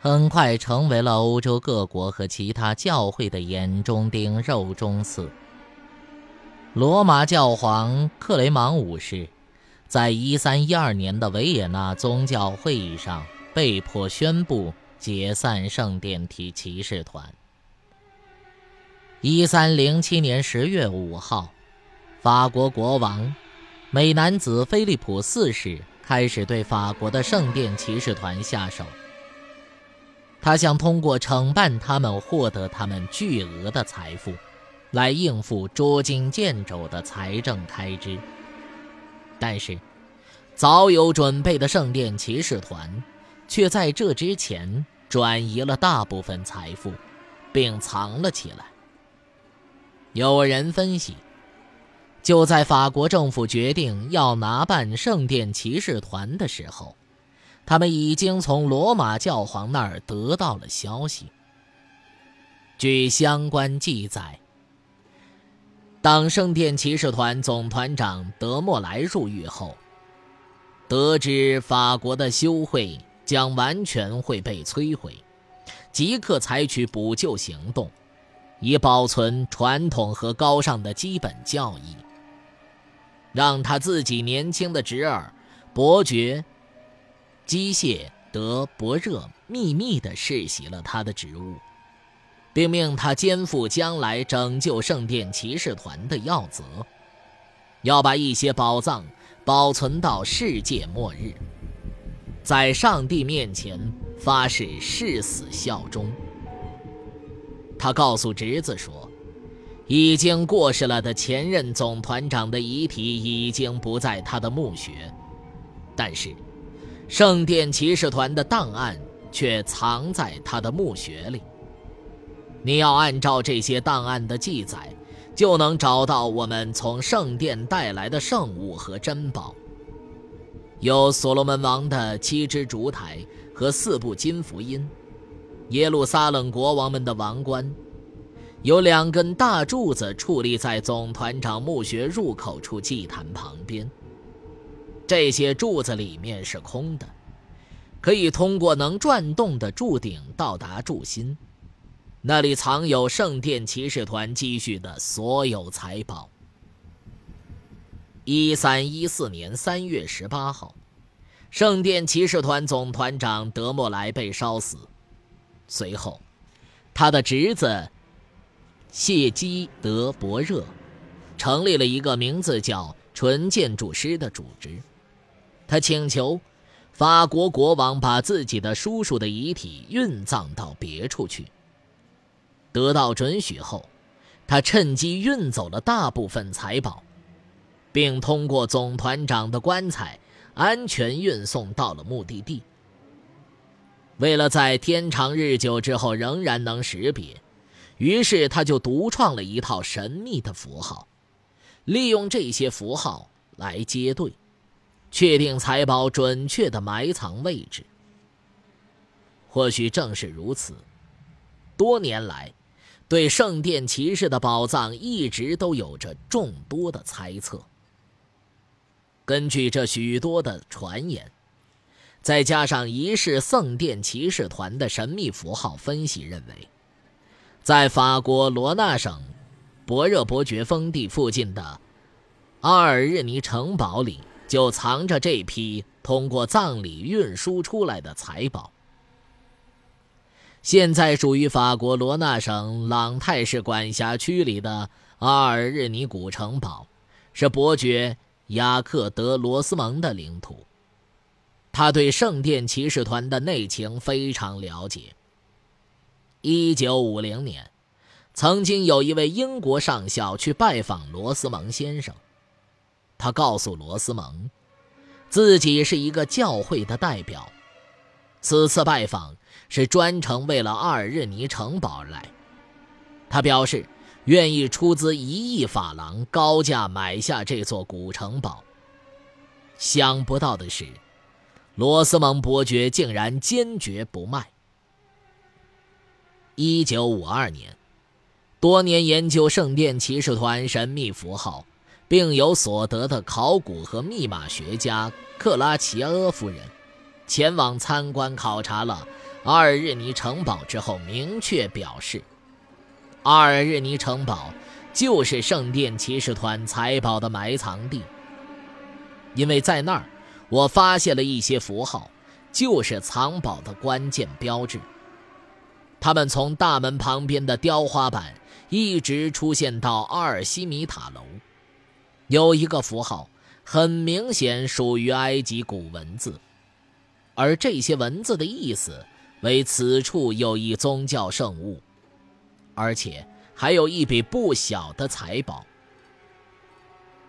很快成为了欧洲各国和其他教会的眼中钉、肉中刺。罗马教皇克雷芒五世在1312年的维也纳宗教会议上被迫宣布解散圣殿体骑士团。1307年10月5号，法国国王美男子菲利普四世开始对法国的圣殿骑士团下手。他想通过惩办他们获得他们巨额的财富，来应付捉襟见肘的财政开支。但是，早有准备的圣殿骑士团，却在这之前转移了大部分财富，并藏了起来。有人分析，就在法国政府决定要拿办圣殿骑士团的时候。他们已经从罗马教皇那儿得到了消息。据相关记载，当圣殿骑士团总团长德莫莱入狱后，得知法国的修会将完全会被摧毁，即刻采取补救行动，以保存传统和高尚的基本教义。让他自己年轻的侄儿伯爵。机械德伯热秘密地世袭了他的职务，并命他肩负将来拯救圣殿骑士团的要责，要把一些宝藏保存到世界末日，在上帝面前发誓誓死效忠。他告诉侄子说，已经过世了的前任总团长的遗体已经不在他的墓穴，但是。圣殿骑士团的档案却藏在他的墓穴里。你要按照这些档案的记载，就能找到我们从圣殿带来的圣物和珍宝。有所罗门王的七只烛台和四部金福音，耶路撒冷国王们的王冠，有两根大柱子矗立在总团长墓穴入口处祭坛旁边。这些柱子里面是空的，可以通过能转动的柱顶到达柱心，那里藏有圣殿骑士团积蓄的所有财宝。一三一四年三月十八号，圣殿骑士团总团长德莫莱被烧死，随后，他的侄子谢基德伯热成立了一个名字叫“纯建筑师”的组织。他请求法国国王把自己的叔叔的遗体运葬到别处去。得到准许后，他趁机运走了大部分财宝，并通过总团长的棺材安全运送到了目的地。为了在天长日久之后仍然能识别，于是他就独创了一套神秘的符号，利用这些符号来接对。确定财宝准确的埋藏位置。或许正是如此，多年来，对圣殿骑士的宝藏一直都有着众多的猜测。根据这许多的传言，再加上一世圣殿骑士团的神秘符号分析，认为，在法国罗纳省博热伯爵封地附近的阿尔日尼城堡里。就藏着这批通过葬礼运输出来的财宝。现在属于法国罗纳省朗泰市管辖区里的阿尔日尼古城堡，是伯爵雅克德罗斯蒙的领土。他对圣殿骑士团的内情非常了解。一九五零年，曾经有一位英国上校去拜访罗斯蒙先生。他告诉罗斯蒙，自己是一个教会的代表，此次拜访是专程为了阿尔日尼城堡而来。他表示愿意出资一亿法郎高价买下这座古城堡。想不到的是，罗斯蒙伯爵竟然坚决不卖。一九五二年，多年研究圣殿骑士团神秘符号，并有所得的考古和密码学家克拉齐阿夫人，前往参观考察了阿尔日尼城堡之后，明确表示，阿尔日尼城堡就是圣殿骑士团财宝的埋藏地。因为在那儿，我发现了一些符号，就是藏宝的关键标志。他们从大门旁边的雕花板一直出现到阿尔西米塔楼。有一个符号很明显属于埃及古文字，而这些文字的意思为此处有一宗教圣物，而且还有一笔不小的财宝。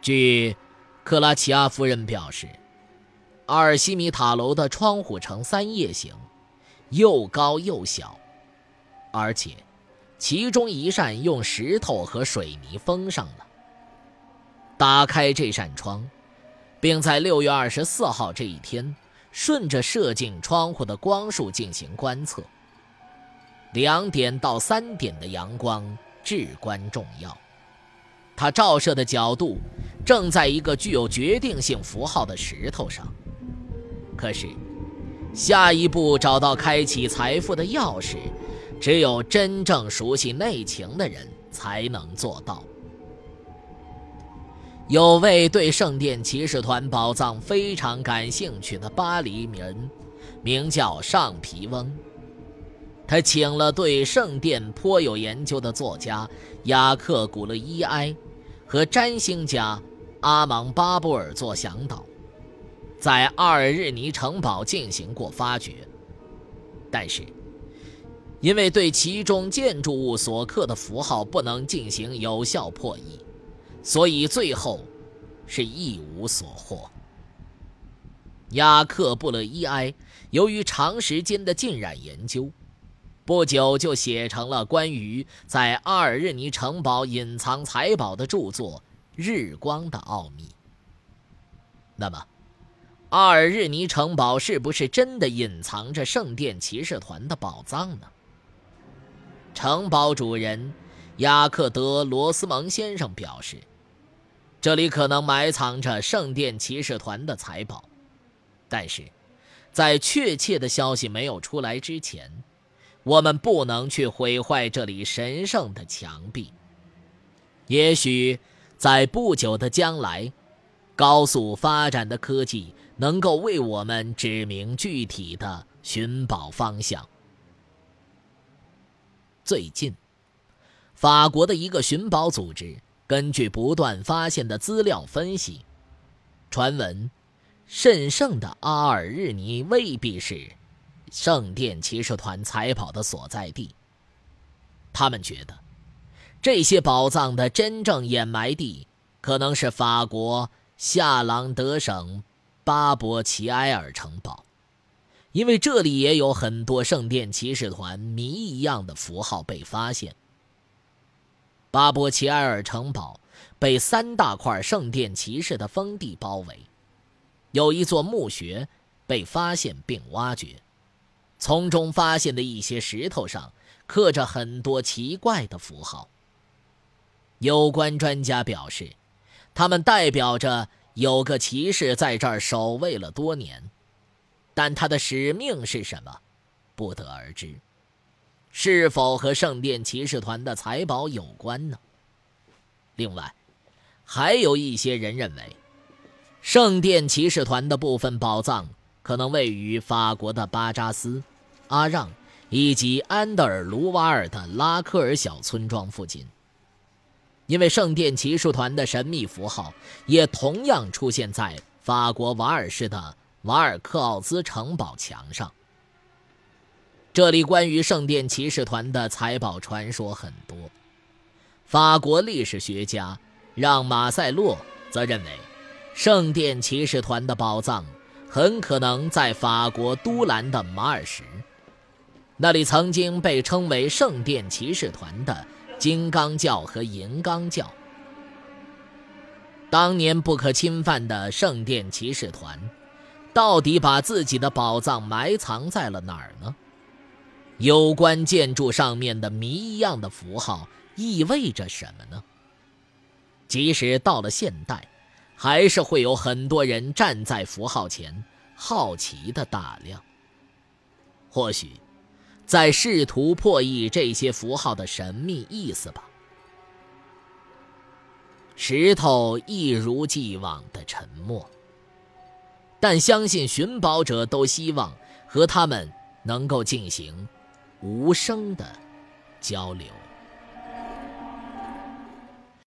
据。克拉齐亚夫人表示，阿尔西米塔楼的窗户呈三叶形，又高又小，而且其中一扇用石头和水泥封上了。打开这扇窗，并在六月二十四号这一天，顺着射进窗户的光束进行观测。两点到三点的阳光至关重要，它照射的角度。正在一个具有决定性符号的石头上。可是，下一步找到开启财富的钥匙，只有真正熟悉内情的人才能做到。有位对圣殿骑士团宝藏非常感兴趣的巴黎人，名叫上皮翁。他请了对圣殿颇有研究的作家雅克·古勒伊埃和占星家。阿芒巴布尔做向导，在阿尔日尼城堡进行过发掘，但是因为对其中建筑物所刻的符号不能进行有效破译，所以最后是一无所获。雅克布勒伊埃由于长时间的浸染研究，不久就写成了关于在阿尔日尼城堡隐藏财宝的著作。日光的奥秘。那么，阿尔日尼城堡是不是真的隐藏着圣殿骑士团的宝藏呢？城堡主人雅克德罗斯蒙先生表示，这里可能埋藏着圣殿骑士团的财宝，但是，在确切的消息没有出来之前，我们不能去毁坏这里神圣的墙壁。也许。在不久的将来，高速发展的科技能够为我们指明具体的寻宝方向。最近，法国的一个寻宝组织根据不断发现的资料分析，传闻甚盛的阿尔日尼未必是圣殿骑士团财宝的所在地。他们觉得。这些宝藏的真正掩埋地，可能是法国夏朗德省巴博奇埃尔城堡，因为这里也有很多圣殿骑士团谜一样的符号被发现。巴博奇埃尔城堡被三大块圣殿骑士的封地包围，有一座墓穴被发现并挖掘，从中发现的一些石头上刻着很多奇怪的符号。有关专家表示，他们代表着有个骑士在这儿守卫了多年，但他的使命是什么，不得而知。是否和圣殿骑士团的财宝有关呢？另外，还有一些人认为，圣殿骑士团的部分宝藏可能位于法国的巴扎斯、阿让以及安德尔卢瓦尔的拉科尔小村庄附近。因为圣殿骑士团的神秘符号也同样出现在法国瓦尔市的瓦尔克奥兹城堡墙上。这里关于圣殿骑士团的财宝传说很多。法国历史学家让·马塞洛则认为，圣殿骑士团的宝藏很可能在法国都兰的马尔什，那里曾经被称为圣殿骑士团的。金刚教和银刚教。当年不可侵犯的圣殿骑士团，到底把自己的宝藏埋藏在了哪儿呢？有关建筑上面的谜一样的符号意味着什么呢？即使到了现代，还是会有很多人站在符号前，好奇的打量。或许，在试图破译这些符号的神秘意思吧。石头一如既往的沉默，但相信寻宝者都希望和他们能够进行无声的交流。